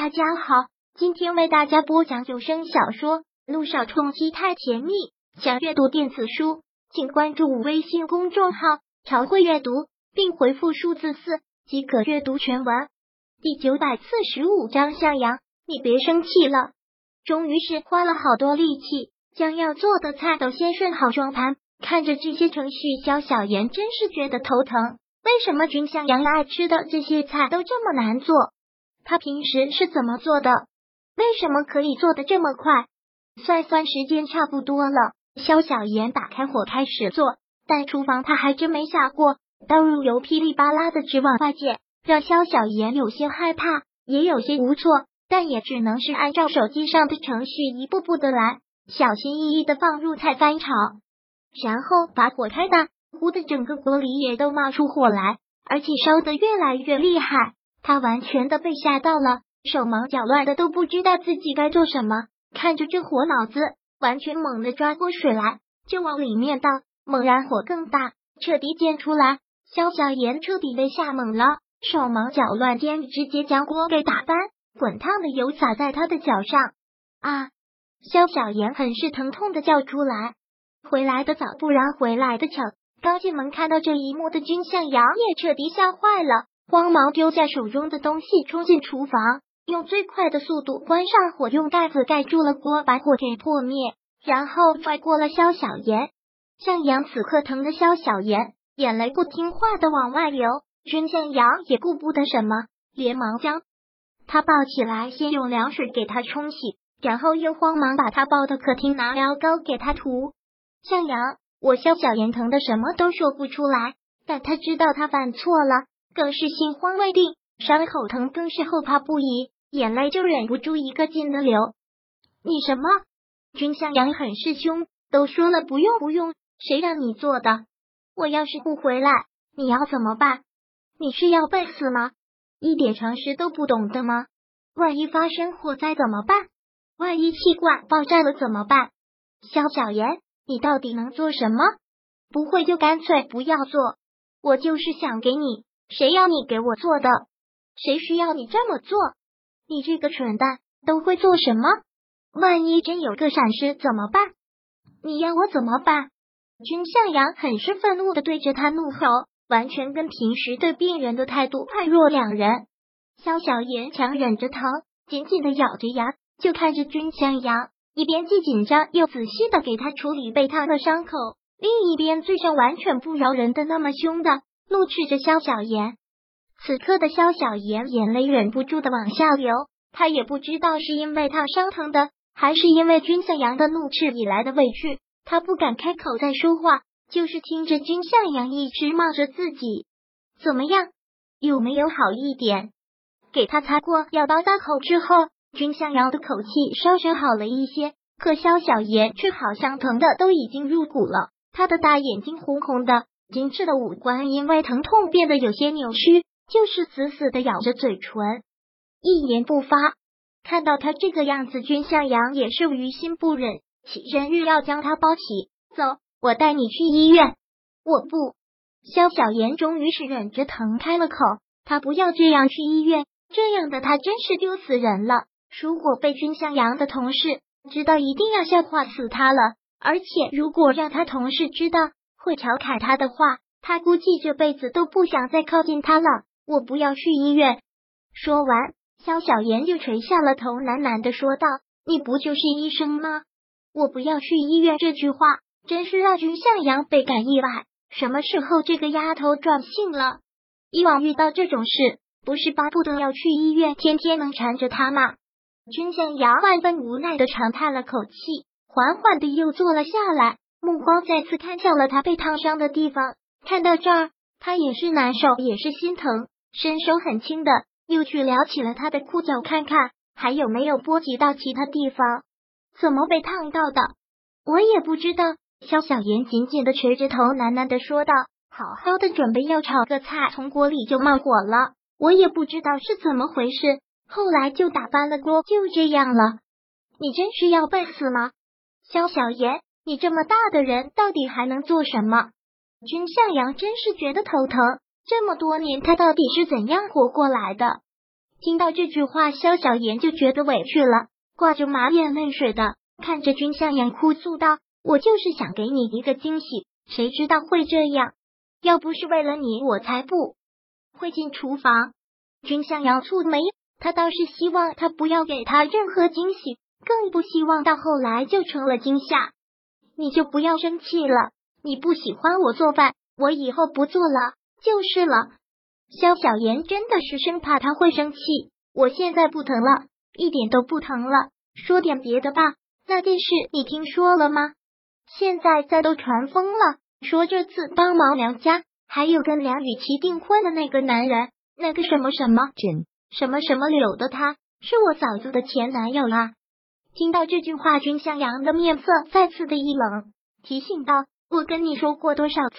大家好，今天为大家播讲有声小说《路上冲击太甜蜜》。想阅读电子书，请关注微信公众号“朝会阅读”，并回复数字四即可阅读全文。第九百四十五章，向阳，你别生气了。终于是花了好多力气，将要做的菜都先顺好装盘。看着这些程序，肖小妍真是觉得头疼。为什么君向阳爱吃的这些菜都这么难做？他平时是怎么做的？为什么可以做的这么快？算算时间差不多了，肖小妍打开火开始做，但厨房他还真没下过，倒入油噼里啪啦的直往外溅，让肖小妍有些害怕，也有些无措，但也只能是按照手机上的程序一步步的来，小心翼翼的放入菜翻炒，然后把火开大，糊的整个锅里也都冒出火来，而且烧得越来越厉害。他完全的被吓到了，手忙脚乱的都不知道自己该做什么。看着这火，脑子完全猛地抓过水来，就往里面倒。猛然火更大，彻底溅出来。肖小妍彻底被吓懵了，手忙脚乱间直接将锅给打翻，滚烫的油洒在他的脚上。啊！肖小妍很是疼痛的叫出来。回来的早，不然回来的巧。刚进门看到这一幕的君向阳也彻底吓坏了。慌忙丢下手中的东西，冲进厨房，用最快的速度关上火，用盖子盖住了锅，把火给破灭，然后拽过了肖小妍。向阳此刻疼的肖小妍眼泪不听话的往外流，君向阳也顾不得什么，连忙将他抱起来，先用凉水给他冲洗，然后又慌忙把他抱到客厅，拿药膏给他涂。向阳，我肖小妍疼的什么都说不出来，但他知道他犯错了。更是心慌未定，伤口疼更是后怕不已，眼泪就忍不住一个劲的流。你什么？君向阳很是凶，都说了不用不用，谁让你做的？我要是不回来，你要怎么办？你是要被死吗？一点常识都不懂的吗？万一发生火灾怎么办？万一气罐爆炸了怎么办？肖小妍，你到底能做什么？不会就干脆不要做。我就是想给你。谁要你给我做的？谁需要你这么做？你这个蠢蛋都会做什么？万一真有个闪失怎么办？你要我怎么办？君向阳很是愤怒的对着他怒吼，完全跟平时对病人的态度判若两人。肖小妍强忍着疼，紧紧的咬着牙，就看着君向阳一边既紧张又仔细的给他处理被烫的伤口，另一边嘴上完全不饶人的那么凶的。怒斥着萧小妍，此刻的萧小妍眼泪忍不住的往下流，她也不知道是因为烫伤疼的，还是因为君向阳的怒斥以来的委屈，她不敢开口再说话，就是听着君向阳一直骂着自己，怎么样，有没有好一点？给他擦过药膏大口之后，君向阳的口气稍稍好了一些，可萧小妍却好像疼的都已经入骨了，他的大眼睛红红的。精致的五官因为疼痛变得有些扭曲，就是死死的咬着嘴唇，一言不发。看到他这个样子，君向阳也是于心不忍，起身欲要将他抱起。走，我带你去医院。我不。肖小妍终于是忍着疼开了口，他不要这样去医院，这样的他真是丢死人了。如果被君向阳的同事知道，一定要笑话死他了。而且如果让他同事知道，会调侃他的话，他估计这辈子都不想再靠近他了。我不要去医院。说完，肖小妍就垂下了头，喃喃的说道：“你不就是医生吗？我不要去医院。”这句话真是让君向阳倍感意外。什么时候这个丫头转性了？以往遇到这种事，不是巴不得要去医院，天天能缠着他吗？君向阳万分无奈的长叹了口气，缓缓的又坐了下来。目光再次看向了他被烫伤的地方，看到这儿，他也是难受，也是心疼，伸手很轻的又去撩起了他的裤脚，看看还有没有波及到其他地方。怎么被烫到的？我也不知道。肖小妍紧紧的垂着头，喃喃的说道：“好好的准备要炒个菜，从锅里就冒火了。我也不知道是怎么回事，后来就打翻了锅，就这样了。你真是要笨死吗？肖小妍。”你这么大的人，到底还能做什么？君向阳真是觉得头疼。这么多年，他到底是怎样活过来的？听到这句话，萧小言就觉得委屈了，挂着满眼泪水的看着君向阳，哭诉道：“我就是想给你一个惊喜，谁知道会这样？要不是为了你，我才不会进厨房。”君向阳蹙眉，他倒是希望他不要给他任何惊喜，更不希望到后来就成了惊吓。你就不要生气了，你不喜欢我做饭，我以后不做了就是了。肖小言真的是生怕他会生气，我现在不疼了，一点都不疼了。说点别的吧，那件事你听说了吗？现在在都传疯了，说这次帮忙梁家，还有跟梁雨琪订婚的那个男人，那个什么什么枕什么什么柳的他，是我嫂子的前男友啊！听到这句话，君向阳的面色再次的一冷，提醒道：“我跟你说过多少次，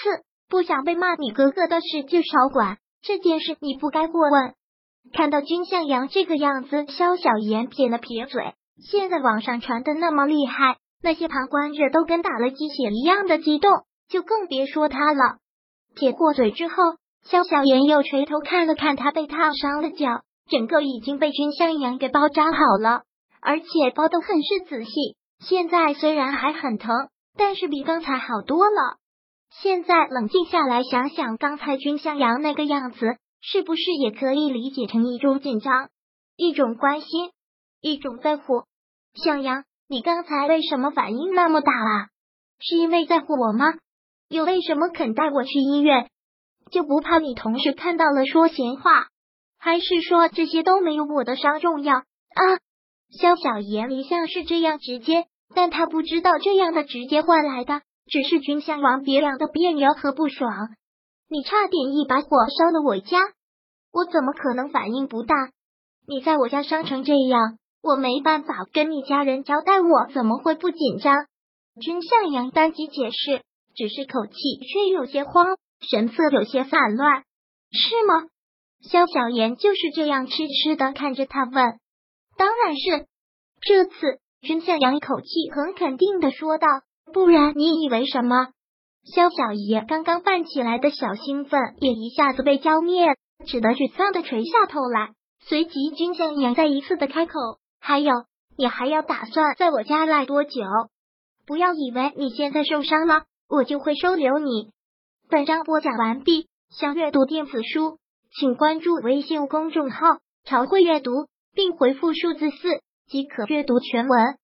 不想被骂，你哥哥的事就少管。”这件事你不该过问。看到君向阳这个样子，萧小言撇了撇嘴。现在网上传的那么厉害，那些旁观者都跟打了鸡血一样的激动，就更别说他了。撇过嘴之后，萧小言又垂头看了看他被烫伤的脚，整个已经被君向阳给包扎好了，而且包的很是仔细。现在虽然还很疼，但是比刚才好多了。现在冷静下来想想，刚才君向阳那个样子，是不是也可以理解成一种紧张、一种关心、一种在乎？向阳，你刚才为什么反应那么大啊？是因为在乎我吗？又为什么肯带我去医院？就不怕你同事看到了说闲话？还是说这些都没有我的伤重要啊？萧小言一向是这样直接，但他不知道这样的直接换来的。只是君相王别样的别扭和不爽，你差点一把火烧了我家，我怎么可能反应不大？你在我家伤成这样，我没办法跟你家人交代，我怎么会不紧张？君向阳当即解释，只是口气却有些慌，神色有些散乱，是吗？萧小言就是这样痴痴的看着他问，当然是。这次君向阳口气很肯定的说道。不然你以为什么？萧小爷刚刚泛起来的小兴奋也一下子被浇灭，只得沮丧的垂下头来。随即，君向阳再一次的开口：“还有，你还要打算在我家赖多久？不要以为你现在受伤了，我就会收留你。”本章播讲完毕。想阅读电子书，请关注微信公众号“朝会阅读”，并回复数字四即可阅读全文。